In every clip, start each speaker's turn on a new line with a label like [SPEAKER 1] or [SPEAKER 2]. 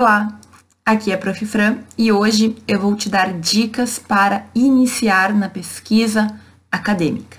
[SPEAKER 1] Olá, aqui é a Prof. Fran e hoje eu vou te dar dicas para iniciar na pesquisa acadêmica.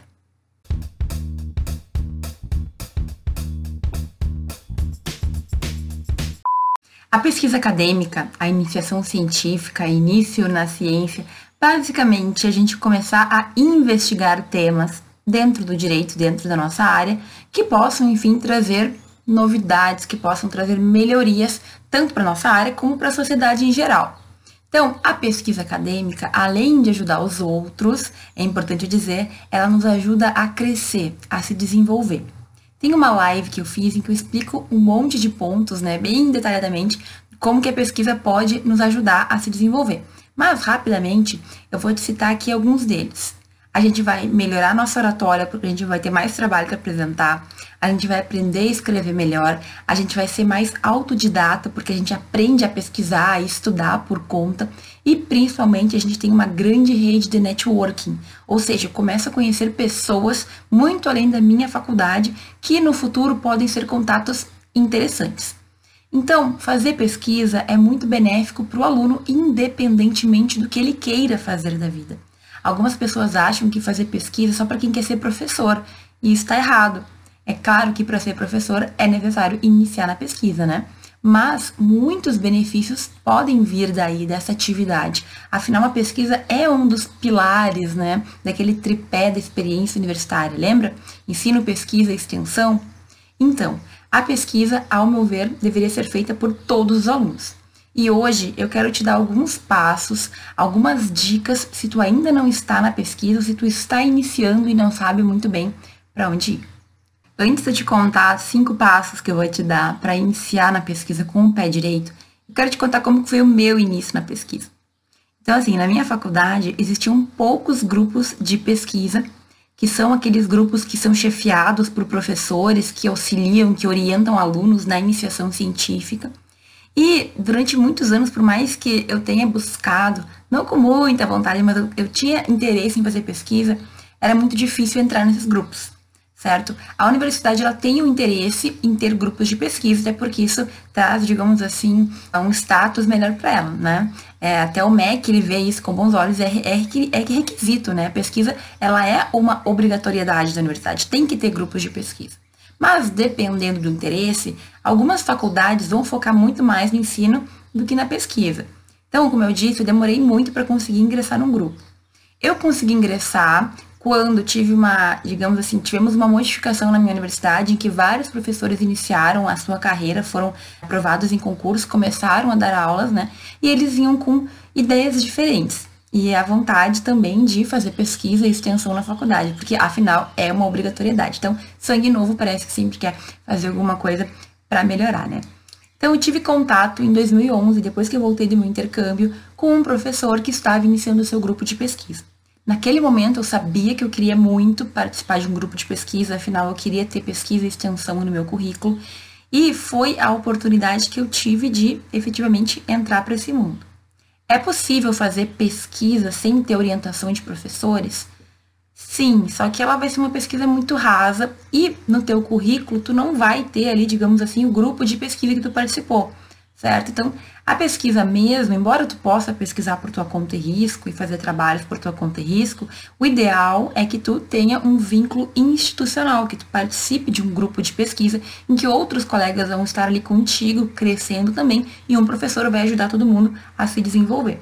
[SPEAKER 1] A pesquisa acadêmica, a iniciação científica, início na ciência, basicamente a gente começar a investigar temas dentro do direito, dentro da nossa área, que possam, enfim, trazer novidades que possam trazer melhorias tanto para nossa área como para a sociedade em geral. Então, a pesquisa acadêmica, além de ajudar os outros, é importante dizer, ela nos ajuda a crescer, a se desenvolver. Tem uma live que eu fiz em que eu explico um monte de pontos, né, bem detalhadamente, como que a pesquisa pode nos ajudar a se desenvolver. Mas, rapidamente, eu vou te citar aqui alguns deles a gente vai melhorar nossa oratória, porque a gente vai ter mais trabalho para apresentar, a gente vai aprender a escrever melhor, a gente vai ser mais autodidata, porque a gente aprende a pesquisar e estudar por conta, e principalmente a gente tem uma grande rede de networking, ou seja, começa a conhecer pessoas muito além da minha faculdade, que no futuro podem ser contatos interessantes. Então, fazer pesquisa é muito benéfico para o aluno, independentemente do que ele queira fazer da vida. Algumas pessoas acham que fazer pesquisa é só para quem quer ser professor, e isso está errado. É claro que para ser professor é necessário iniciar na pesquisa, né? Mas muitos benefícios podem vir daí dessa atividade. Afinal, a pesquisa é um dos pilares, né, daquele tripé da experiência universitária, lembra? Ensino, pesquisa e extensão. Então, a pesquisa, ao meu ver, deveria ser feita por todos os alunos. E hoje eu quero te dar alguns passos, algumas dicas se tu ainda não está na pesquisa, se tu está iniciando e não sabe muito bem para onde ir. Antes de te contar cinco passos que eu vou te dar para iniciar na pesquisa com o pé direito, eu quero te contar como foi o meu início na pesquisa. Então, assim, na minha faculdade existiam poucos grupos de pesquisa, que são aqueles grupos que são chefiados por professores que auxiliam, que orientam alunos na iniciação científica. E durante muitos anos, por mais que eu tenha buscado, não com muita vontade, mas eu, eu tinha interesse em fazer pesquisa, era muito difícil entrar nesses grupos, certo? A universidade ela tem o um interesse em ter grupos de pesquisa, até porque isso traz, digamos assim, um status melhor para ela, né? É, até o MEC ele vê isso com bons olhos, é, é, é requisito, né? A pesquisa ela é uma obrigatoriedade da universidade, tem que ter grupos de pesquisa. Mas, dependendo do interesse, algumas faculdades vão focar muito mais no ensino do que na pesquisa. Então, como eu disse, eu demorei muito para conseguir ingressar num grupo. Eu consegui ingressar quando tive uma, digamos assim, tivemos uma modificação na minha universidade em que vários professores iniciaram a sua carreira, foram aprovados em concurso, começaram a dar aulas, né? E eles vinham com ideias diferentes e a vontade também de fazer pesquisa e extensão na faculdade, porque afinal é uma obrigatoriedade. Então, sangue novo parece que sempre quer fazer alguma coisa para melhorar, né? Então, eu tive contato em 2011, depois que eu voltei do meu intercâmbio, com um professor que estava iniciando o seu grupo de pesquisa. Naquele momento, eu sabia que eu queria muito participar de um grupo de pesquisa, afinal, eu queria ter pesquisa e extensão no meu currículo, e foi a oportunidade que eu tive de efetivamente entrar para esse mundo. É possível fazer pesquisa sem ter orientação de professores? Sim, só que ela vai ser uma pesquisa muito rasa e no teu currículo tu não vai ter ali, digamos assim, o grupo de pesquisa que tu participou certo? Então, a pesquisa mesmo, embora tu possa pesquisar por tua conta e risco e fazer trabalhos por tua conta e risco, o ideal é que tu tenha um vínculo institucional, que tu participe de um grupo de pesquisa em que outros colegas vão estar ali contigo, crescendo também, e um professor vai ajudar todo mundo a se desenvolver.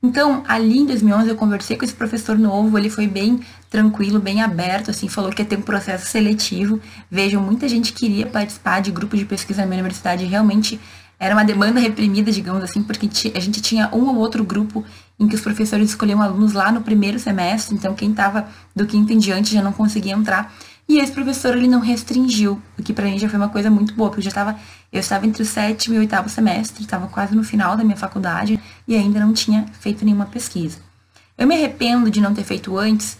[SPEAKER 1] Então, ali em 2011 eu conversei com esse professor novo, ele foi bem tranquilo, bem aberto, assim, falou que ia ter um processo seletivo. Vejam, muita gente queria participar de grupo de pesquisa na minha universidade, realmente era uma demanda reprimida, digamos assim, porque a gente tinha um ou outro grupo em que os professores escolhiam alunos lá no primeiro semestre, então quem estava do quinto em diante já não conseguia entrar. E esse professor ele não restringiu, o que para mim já foi uma coisa muito boa, porque eu já estava eu estava entre o sétimo e o oitavo semestre, estava quase no final da minha faculdade e ainda não tinha feito nenhuma pesquisa. Eu me arrependo de não ter feito antes,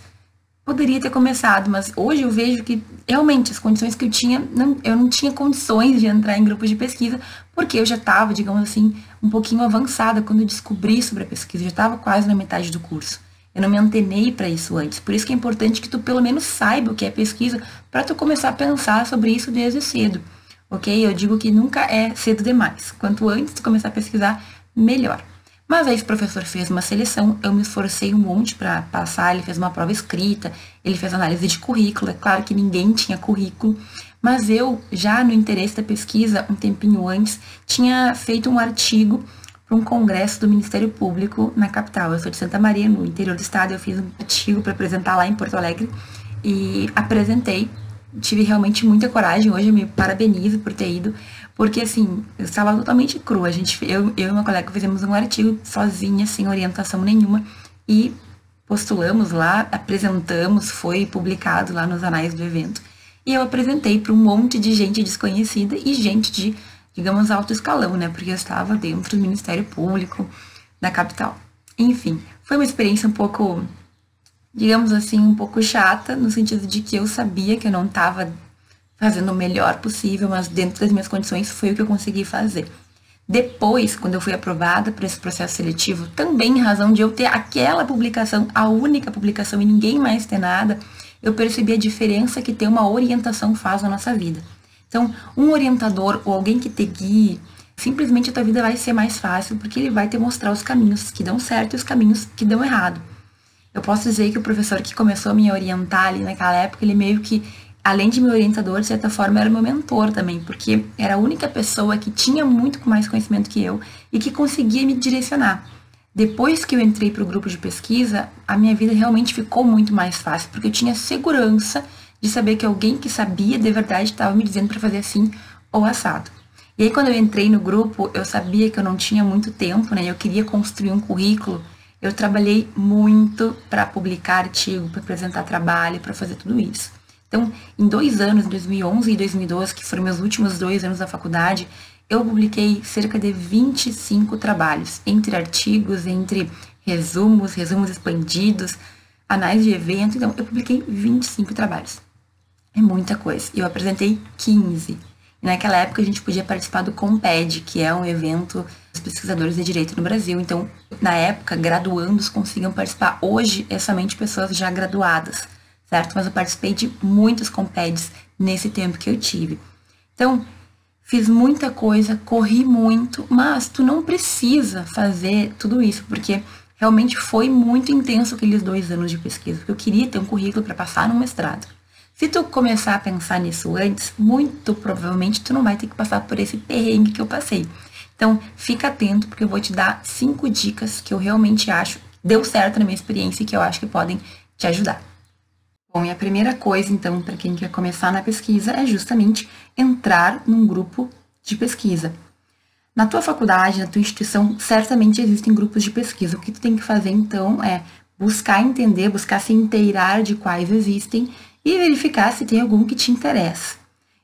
[SPEAKER 1] poderia ter começado, mas hoje eu vejo que realmente as condições que eu tinha, não, eu não tinha condições de entrar em grupos de pesquisa, porque eu já estava, digamos assim, um pouquinho avançada quando eu descobri sobre a pesquisa, já estava quase na metade do curso. Eu não me antenei para isso antes. Por isso que é importante que tu pelo menos saiba o que é pesquisa, para tu começar a pensar sobre isso desde cedo. ok? Eu digo que nunca é cedo demais. Quanto antes de começar a pesquisar, melhor. Mas aí esse professor fez uma seleção, eu me esforcei um monte para passar, ele fez uma prova escrita, ele fez análise de currículo, é claro que ninguém tinha currículo, mas eu, já no interesse da pesquisa, um tempinho antes, tinha feito um artigo para um congresso do Ministério Público na capital. Eu sou de Santa Maria, no interior do estado, eu fiz um artigo para apresentar lá em Porto Alegre e apresentei. Tive realmente muita coragem, hoje eu me parabenizo por ter ido, porque, assim, eu estava totalmente crua. A gente, eu, eu e uma colega fizemos um artigo sozinha, sem orientação nenhuma, e postulamos lá, apresentamos, foi publicado lá nos anais do evento. E eu apresentei para um monte de gente desconhecida e gente de, digamos, alto escalão, né? Porque eu estava dentro do Ministério Público da capital. Enfim, foi uma experiência um pouco, digamos assim, um pouco chata, no sentido de que eu sabia que eu não estava fazendo o melhor possível, mas dentro das minhas condições foi o que eu consegui fazer. Depois, quando eu fui aprovada para esse processo seletivo, também em razão de eu ter aquela publicação, a única publicação e ninguém mais ter nada, eu percebi a diferença que ter uma orientação faz na nossa vida. Então, um orientador ou alguém que te guie, simplesmente a tua vida vai ser mais fácil, porque ele vai te mostrar os caminhos que dão certo e os caminhos que dão errado. Eu posso dizer que o professor que começou a me orientar ali naquela época, ele meio que além de meu orientador, de certa forma, era meu mentor também, porque era a única pessoa que tinha muito mais conhecimento que eu e que conseguia me direcionar. Depois que eu entrei para o grupo de pesquisa, a minha vida realmente ficou muito mais fácil, porque eu tinha segurança de saber que alguém que sabia de verdade estava me dizendo para fazer assim ou assado. E aí, quando eu entrei no grupo, eu sabia que eu não tinha muito tempo, né? Eu queria construir um currículo. Eu trabalhei muito para publicar artigo, para apresentar trabalho, para fazer tudo isso. Então, em dois anos, 2011 e 2012, que foram meus últimos dois anos da faculdade, eu publiquei cerca de 25 trabalhos, entre artigos, entre resumos, resumos expandidos, anais de evento. Então, eu publiquei 25 trabalhos. É muita coisa. Eu apresentei 15. E naquela época a gente podia participar do Comped, que é um evento dos pesquisadores de direito no Brasil. Então, na época, graduandos conseguiam participar. Hoje, é somente pessoas já graduadas certo? Mas eu participei de muitos compeds nesse tempo que eu tive. Então, fiz muita coisa, corri muito, mas tu não precisa fazer tudo isso, porque realmente foi muito intenso aqueles dois anos de pesquisa, porque eu queria ter um currículo para passar no mestrado. Se tu começar a pensar nisso antes, muito provavelmente tu não vai ter que passar por esse perrengue que eu passei. Então, fica atento, porque eu vou te dar cinco dicas que eu realmente acho deu certo na minha experiência e que eu acho que podem te ajudar. Bom, e a primeira coisa, então, para quem quer começar na pesquisa é justamente entrar num grupo de pesquisa. Na tua faculdade, na tua instituição, certamente existem grupos de pesquisa. O que tu tem que fazer, então, é buscar entender, buscar se inteirar de quais existem e verificar se tem algum que te interessa.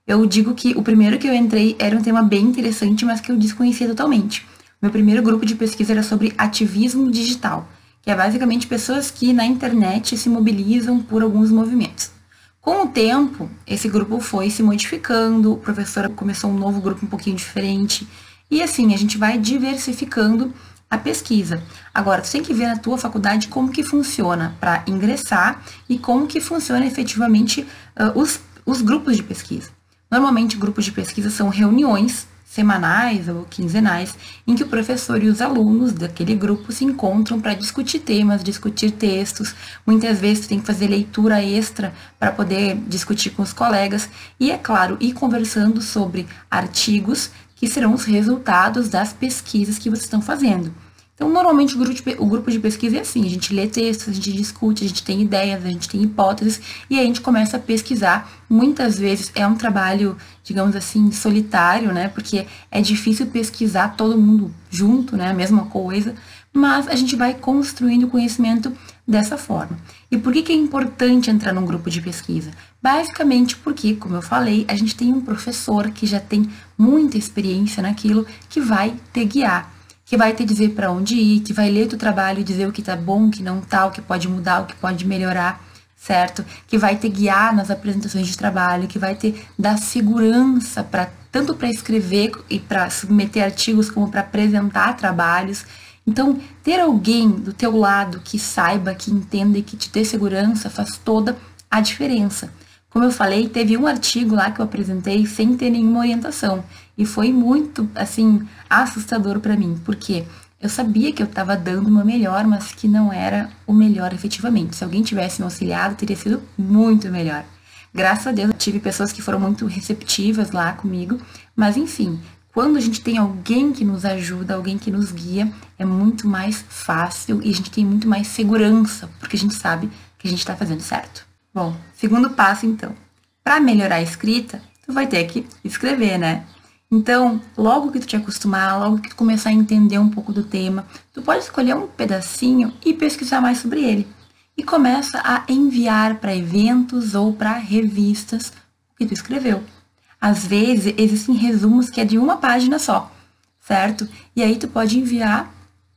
[SPEAKER 1] Eu digo que o primeiro que eu entrei era um tema bem interessante, mas que eu desconhecia totalmente. Meu primeiro grupo de pesquisa era sobre ativismo digital que é basicamente pessoas que na internet se mobilizam por alguns movimentos. Com o tempo, esse grupo foi se modificando, o professor começou um novo grupo um pouquinho diferente, e assim, a gente vai diversificando a pesquisa. Agora, tu tem que ver na tua faculdade como que funciona para ingressar e como que funciona efetivamente uh, os, os grupos de pesquisa. Normalmente, grupos de pesquisa são reuniões semanais ou quinzenais, em que o professor e os alunos daquele grupo se encontram para discutir temas, discutir textos. Muitas vezes tem que fazer leitura extra para poder discutir com os colegas e, é claro, ir conversando sobre artigos que serão os resultados das pesquisas que vocês estão fazendo. Então, normalmente o grupo, de, pesquisa é assim: a gente lê textos, a gente discute, a gente tem ideias, a gente tem hipóteses e aí a gente começa a pesquisar. Muitas vezes é um trabalho, digamos assim, solitário, né? Porque é difícil pesquisar todo mundo junto, né? A mesma coisa, mas a gente vai construindo conhecimento dessa forma. E por que, que é importante entrar num grupo de pesquisa? Basicamente porque, como eu falei, a gente tem um professor que já tem muita experiência naquilo que vai te guiar que vai te dizer para onde ir, que vai ler teu trabalho e dizer o que tá bom, o que não tá, o que pode mudar, o que pode melhorar, certo? Que vai te guiar nas apresentações de trabalho, que vai te dar segurança para tanto para escrever e para submeter artigos como para apresentar trabalhos. Então, ter alguém do teu lado que saiba, que entenda e que te dê segurança faz toda a diferença. Como eu falei, teve um artigo lá que eu apresentei sem ter nenhuma orientação. E foi muito, assim, assustador para mim. Porque eu sabia que eu estava dando meu melhor, mas que não era o melhor efetivamente. Se alguém tivesse me auxiliado, teria sido muito melhor. Graças a Deus, eu tive pessoas que foram muito receptivas lá comigo. Mas, enfim, quando a gente tem alguém que nos ajuda, alguém que nos guia, é muito mais fácil e a gente tem muito mais segurança, porque a gente sabe que a gente está fazendo certo. Bom, segundo passo então. Para melhorar a escrita, tu vai ter que escrever, né? Então, logo que tu te acostumar, logo que tu começar a entender um pouco do tema, tu pode escolher um pedacinho e pesquisar mais sobre ele. E começa a enviar para eventos ou para revistas o que tu escreveu. Às vezes, existem resumos que é de uma página só, certo? E aí tu pode enviar,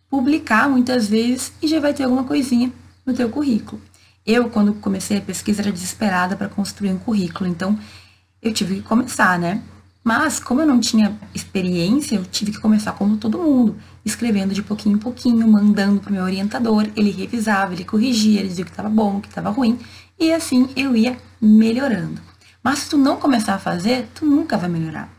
[SPEAKER 1] publicar muitas vezes e já vai ter alguma coisinha no teu currículo. Eu, quando comecei a pesquisa, era desesperada para construir um currículo, então eu tive que começar, né? Mas, como eu não tinha experiência, eu tive que começar como todo mundo, escrevendo de pouquinho em pouquinho, mandando para o meu orientador, ele revisava, ele corrigia, ele dizia o que estava bom, que estava ruim, e assim eu ia melhorando. Mas se tu não começar a fazer, tu nunca vai melhorar.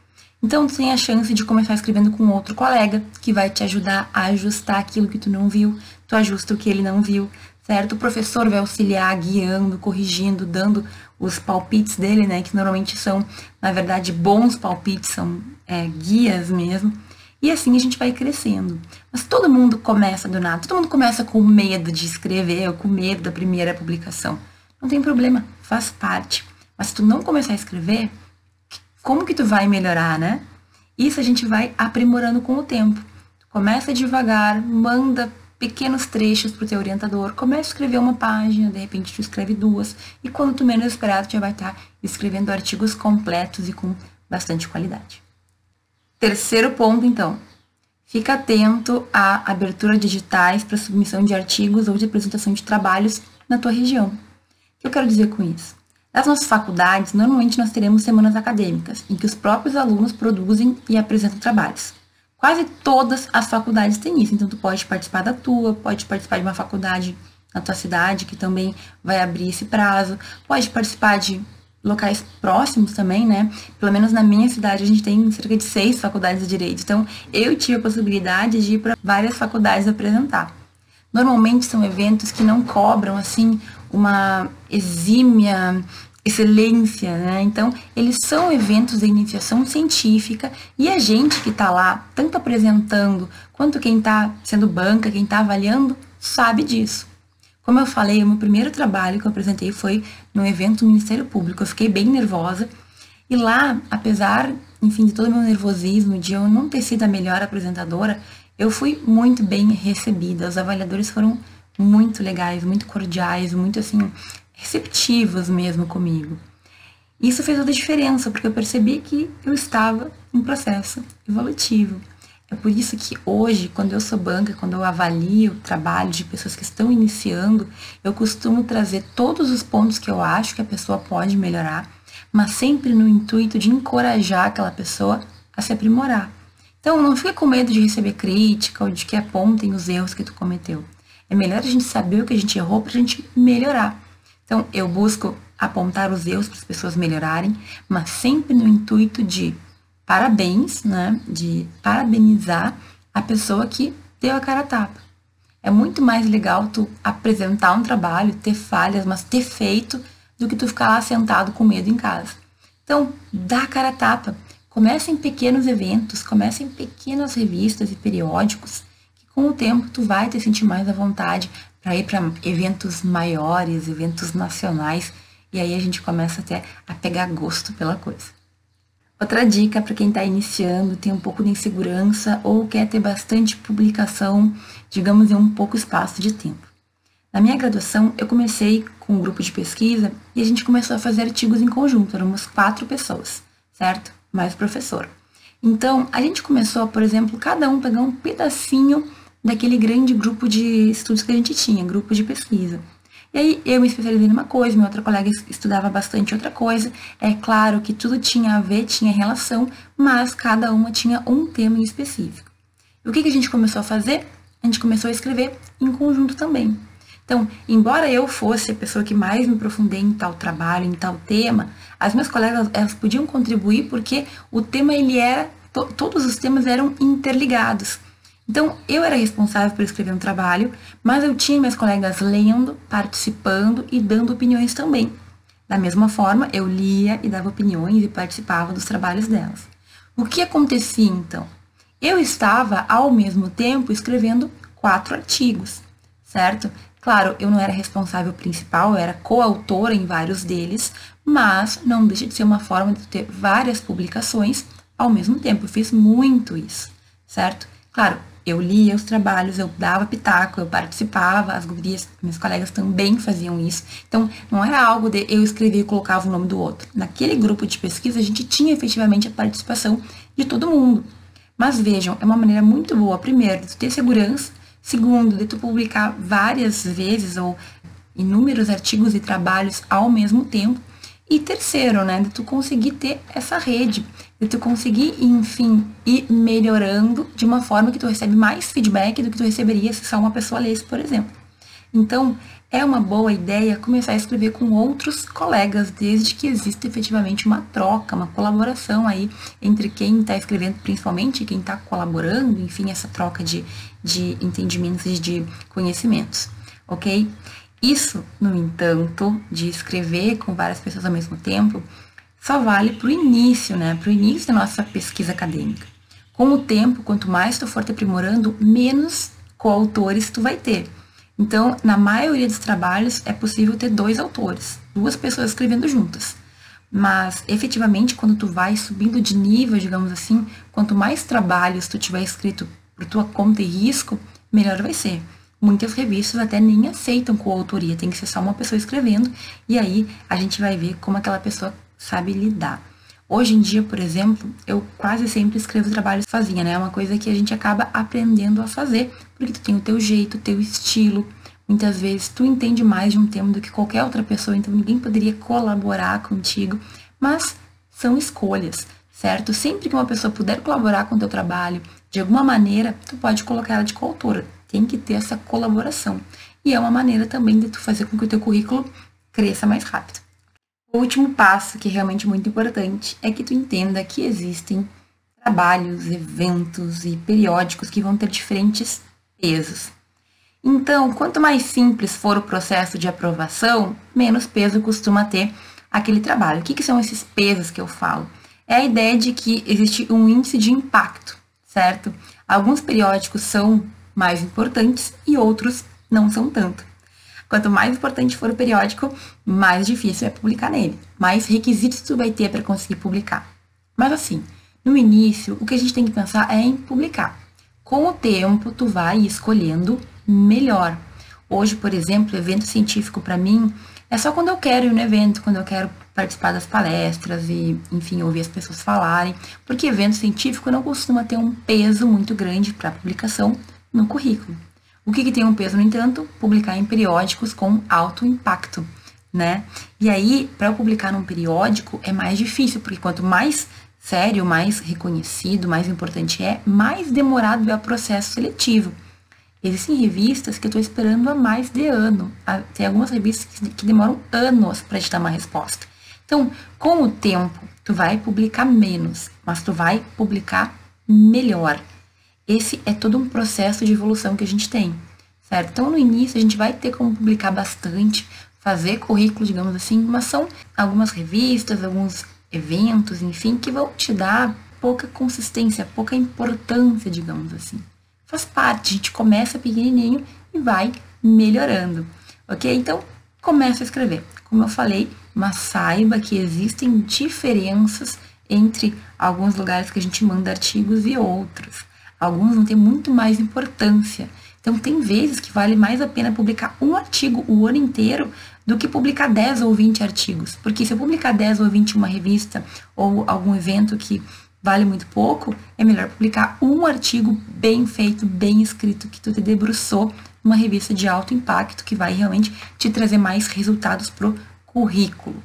[SPEAKER 1] Então, tu tem a chance de começar escrevendo com outro colega, que vai te ajudar a ajustar aquilo que tu não viu, tu ajusta o que ele não viu, certo? O professor vai auxiliar, guiando, corrigindo, dando os palpites dele, né? Que normalmente são, na verdade, bons palpites, são é, guias mesmo. E assim a gente vai crescendo. Mas todo mundo começa do nada, todo mundo começa com medo de escrever, ou com medo da primeira publicação. Não tem problema, faz parte. Mas se tu não começar a escrever, como que tu vai melhorar, né? Isso a gente vai aprimorando com o tempo. Tu começa devagar, manda pequenos trechos para o teu orientador, começa a escrever uma página, de repente tu escreve duas, e quando tu menos esperar, tu já vai estar tá escrevendo artigos completos e com bastante qualidade. Terceiro ponto, então, fica atento à abertura de editais para submissão de artigos ou de apresentação de trabalhos na tua região. O que eu quero dizer com isso? Nas nossas faculdades, normalmente nós teremos semanas acadêmicas, em que os próprios alunos produzem e apresentam trabalhos. Quase todas as faculdades têm isso, então tu pode participar da tua, pode participar de uma faculdade na tua cidade que também vai abrir esse prazo, pode participar de locais próximos também, né? Pelo menos na minha cidade a gente tem cerca de seis faculdades de direito, então eu tive a possibilidade de ir para várias faculdades apresentar. Normalmente são eventos que não cobram assim uma exímia excelência, né? Então, eles são eventos de iniciação científica e a gente que está lá, tanto apresentando quanto quem está sendo banca, quem está avaliando, sabe disso. Como eu falei, o meu primeiro trabalho que eu apresentei foi no evento do Ministério Público. Eu fiquei bem nervosa e lá, apesar, enfim, de todo o meu nervosismo, de eu não ter sido a melhor apresentadora, eu fui muito bem recebida. Os avaliadores foram muito legais, muito cordiais, muito assim, receptivos mesmo comigo. Isso fez toda a diferença, porque eu percebi que eu estava em processo evolutivo. É por isso que hoje, quando eu sou banca, quando eu avalio o trabalho de pessoas que estão iniciando, eu costumo trazer todos os pontos que eu acho que a pessoa pode melhorar, mas sempre no intuito de encorajar aquela pessoa a se aprimorar. Então, não fique com medo de receber crítica ou de que apontem os erros que tu cometeu. É melhor a gente saber o que a gente errou para a gente melhorar. Então, eu busco apontar os erros para as pessoas melhorarem, mas sempre no intuito de parabéns, né? De parabenizar a pessoa que deu a cara a tapa. É muito mais legal tu apresentar um trabalho, ter falhas, mas ter feito, do que tu ficar lá sentado com medo em casa. Então, dá a cara a tapa. Começa em pequenos eventos, começa em pequenas revistas e periódicos, que com o tempo tu vai te sentir mais à vontade para ir para eventos maiores, eventos nacionais, e aí a gente começa até a pegar gosto pela coisa. Outra dica para quem está iniciando, tem um pouco de insegurança ou quer ter bastante publicação, digamos, em um pouco espaço de tempo. Na minha graduação, eu comecei com um grupo de pesquisa e a gente começou a fazer artigos em conjunto, éramos quatro pessoas, certo? Mais o professor. Então, a gente começou, por exemplo, cada um pegar um pedacinho daquele grande grupo de estudos que a gente tinha, grupo de pesquisa. E aí eu me especializei numa coisa, minha outra colega estudava bastante outra coisa. É claro que tudo tinha a ver, tinha relação, mas cada uma tinha um tema específico. E o que, que a gente começou a fazer? A gente começou a escrever em conjunto também. Então, embora eu fosse a pessoa que mais me aprofundei em tal trabalho, em tal tema, as minhas colegas elas podiam contribuir porque o tema ele era to, todos os temas eram interligados. Então, eu era responsável por escrever um trabalho, mas eu tinha minhas colegas lendo, participando e dando opiniões também. Da mesma forma, eu lia e dava opiniões e participava dos trabalhos delas. O que acontecia então? Eu estava, ao mesmo tempo, escrevendo quatro artigos, certo? Claro, eu não era responsável principal, eu era coautora em vários deles, mas não deixa de ser uma forma de ter várias publicações ao mesmo tempo. Eu fiz muito isso, certo? Claro, eu lia os trabalhos, eu dava pitaco, eu participava, as gurias, meus colegas também faziam isso. Então, não era algo de eu escrever e colocava o nome do outro. Naquele grupo de pesquisa, a gente tinha efetivamente a participação de todo mundo. Mas vejam, é uma maneira muito boa, primeiro, de ter segurança, segundo, de tu publicar várias vezes ou inúmeros artigos e trabalhos ao mesmo tempo, e terceiro, né, de tu conseguir ter essa rede, de tu conseguir, enfim, ir melhorando de uma forma que tu recebe mais feedback do que tu receberia se só uma pessoa lesse, por exemplo. Então, é uma boa ideia começar a escrever com outros colegas, desde que exista efetivamente uma troca, uma colaboração aí entre quem está escrevendo, principalmente quem está colaborando, enfim, essa troca de, de entendimentos e de conhecimentos, ok? Isso, no entanto, de escrever com várias pessoas ao mesmo tempo, só vale para o início, né? Para o início da nossa pesquisa acadêmica. Com o tempo, quanto mais tu for te aprimorando, menos coautores tu vai ter. Então, na maioria dos trabalhos, é possível ter dois autores, duas pessoas escrevendo juntas. Mas, efetivamente, quando tu vai subindo de nível, digamos assim, quanto mais trabalhos tu tiver escrito por tua conta e risco, melhor vai ser. Muitas revistas até nem aceitam coautoria, tem que ser só uma pessoa escrevendo, e aí a gente vai ver como aquela pessoa sabe lidar. Hoje em dia, por exemplo, eu quase sempre escrevo trabalhos sozinha, né? É uma coisa que a gente acaba aprendendo a fazer, porque tu tem o teu jeito, o teu estilo. Muitas vezes tu entende mais de um tema do que qualquer outra pessoa, então ninguém poderia colaborar contigo, mas são escolhas, certo? Sempre que uma pessoa puder colaborar com o teu trabalho, de alguma maneira, tu pode colocar ela de coautora tem que ter essa colaboração. E é uma maneira também de tu fazer com que o teu currículo cresça mais rápido. O último passo, que é realmente muito importante, é que tu entenda que existem trabalhos, eventos e periódicos que vão ter diferentes pesos. Então, quanto mais simples for o processo de aprovação, menos peso costuma ter aquele trabalho. O que, que são esses pesos que eu falo? É a ideia de que existe um índice de impacto, certo? Alguns periódicos são mais importantes e outros não são tanto. Quanto mais importante for o periódico, mais difícil é publicar nele, mais requisitos tu vai ter para conseguir publicar. Mas assim, no início, o que a gente tem que pensar é em publicar. Com o tempo, tu vai escolhendo melhor. Hoje, por exemplo, evento científico para mim é só quando eu quero ir no evento, quando eu quero participar das palestras e, enfim, ouvir as pessoas falarem, porque evento científico não costuma ter um peso muito grande para publicação, no currículo. O que, que tem um peso, no entanto? Publicar em periódicos com alto impacto, né? E aí, para publicar num periódico é mais difícil, porque quanto mais sério, mais reconhecido, mais importante é, mais demorado é o processo seletivo. Existem revistas que eu estou esperando há mais de ano. Tem algumas revistas que demoram anos para te dar uma resposta. Então, com o tempo, tu vai publicar menos, mas tu vai publicar melhor. Esse é todo um processo de evolução que a gente tem, certo? Então, no início, a gente vai ter como publicar bastante, fazer currículo, digamos assim, mas são algumas revistas, alguns eventos, enfim, que vão te dar pouca consistência, pouca importância, digamos assim. Faz parte, a gente começa pequenininho e vai melhorando, ok? Então, começa a escrever. Como eu falei, mas saiba que existem diferenças entre alguns lugares que a gente manda artigos e outros. Alguns vão ter muito mais importância. Então, tem vezes que vale mais a pena publicar um artigo o ano inteiro do que publicar 10 ou 20 artigos. Porque se eu publicar 10 ou 20 em uma revista ou algum evento que vale muito pouco, é melhor publicar um artigo bem feito, bem escrito, que tu te debruçou numa revista de alto impacto, que vai realmente te trazer mais resultados pro currículo.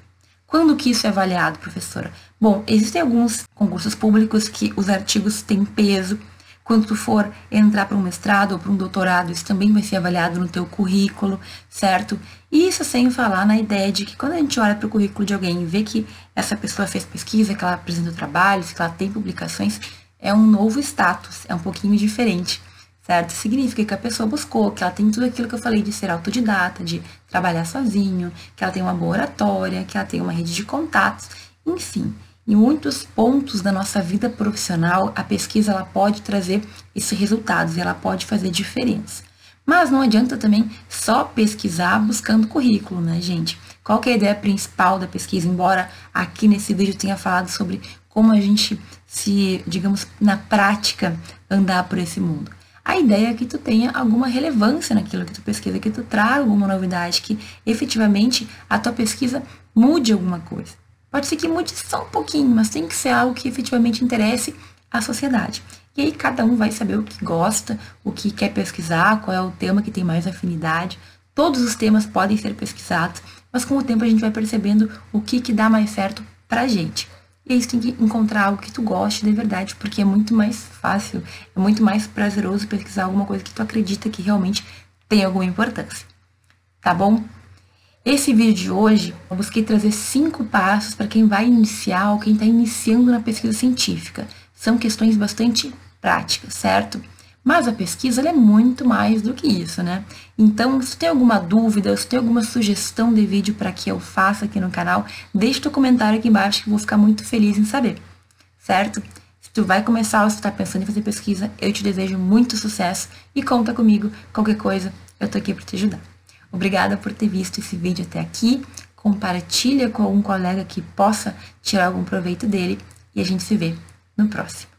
[SPEAKER 1] Quando que isso é avaliado, professora? Bom, existem alguns concursos públicos que os artigos têm peso, Quando tu for entrar para um mestrado ou para um doutorado, isso também vai ser avaliado no teu currículo, certo? Isso sem falar na ideia de que quando a gente olha para o currículo de alguém e vê que essa pessoa fez pesquisa, que ela apresentou trabalhos, que ela tem publicações, é um novo status, é um pouquinho diferente, certo? Significa que a pessoa buscou, que ela tem tudo aquilo que eu falei de ser autodidata, de trabalhar sozinho, que ela tem uma boa oratória, que ela tem uma rede de contatos, enfim. Em muitos pontos da nossa vida profissional, a pesquisa ela pode trazer esses resultados, ela pode fazer diferença. Mas não adianta também só pesquisar buscando currículo, né, gente? Qual é a ideia principal da pesquisa? Embora aqui nesse vídeo tenha falado sobre como a gente se, digamos, na prática andar por esse mundo. A ideia é que tu tenha alguma relevância naquilo que tu pesquisa, que tu traga alguma novidade, que efetivamente a tua pesquisa mude alguma coisa. Pode ser que mude só um pouquinho, mas tem que ser algo que efetivamente interesse a sociedade. E aí cada um vai saber o que gosta, o que quer pesquisar, qual é o tema que tem mais afinidade. Todos os temas podem ser pesquisados, mas com o tempo a gente vai percebendo o que, que dá mais certo pra gente. E aí você tem que encontrar algo que tu goste de verdade, porque é muito mais fácil, é muito mais prazeroso pesquisar alguma coisa que tu acredita que realmente tem alguma importância. Tá bom? Esse vídeo de hoje, eu busquei trazer cinco passos para quem vai iniciar ou quem está iniciando na pesquisa científica. São questões bastante práticas, certo? Mas a pesquisa é muito mais do que isso, né? Então, se tem alguma dúvida, se tem alguma sugestão de vídeo para que eu faça aqui no canal, deixa teu comentário aqui embaixo que eu vou ficar muito feliz em saber, certo? Se tu vai começar ou se tu tá pensando em fazer pesquisa, eu te desejo muito sucesso e conta comigo, qualquer coisa, eu tô aqui para te ajudar. Obrigada por ter visto esse vídeo até aqui. Compartilha com algum colega que possa tirar algum proveito dele e a gente se vê no próximo.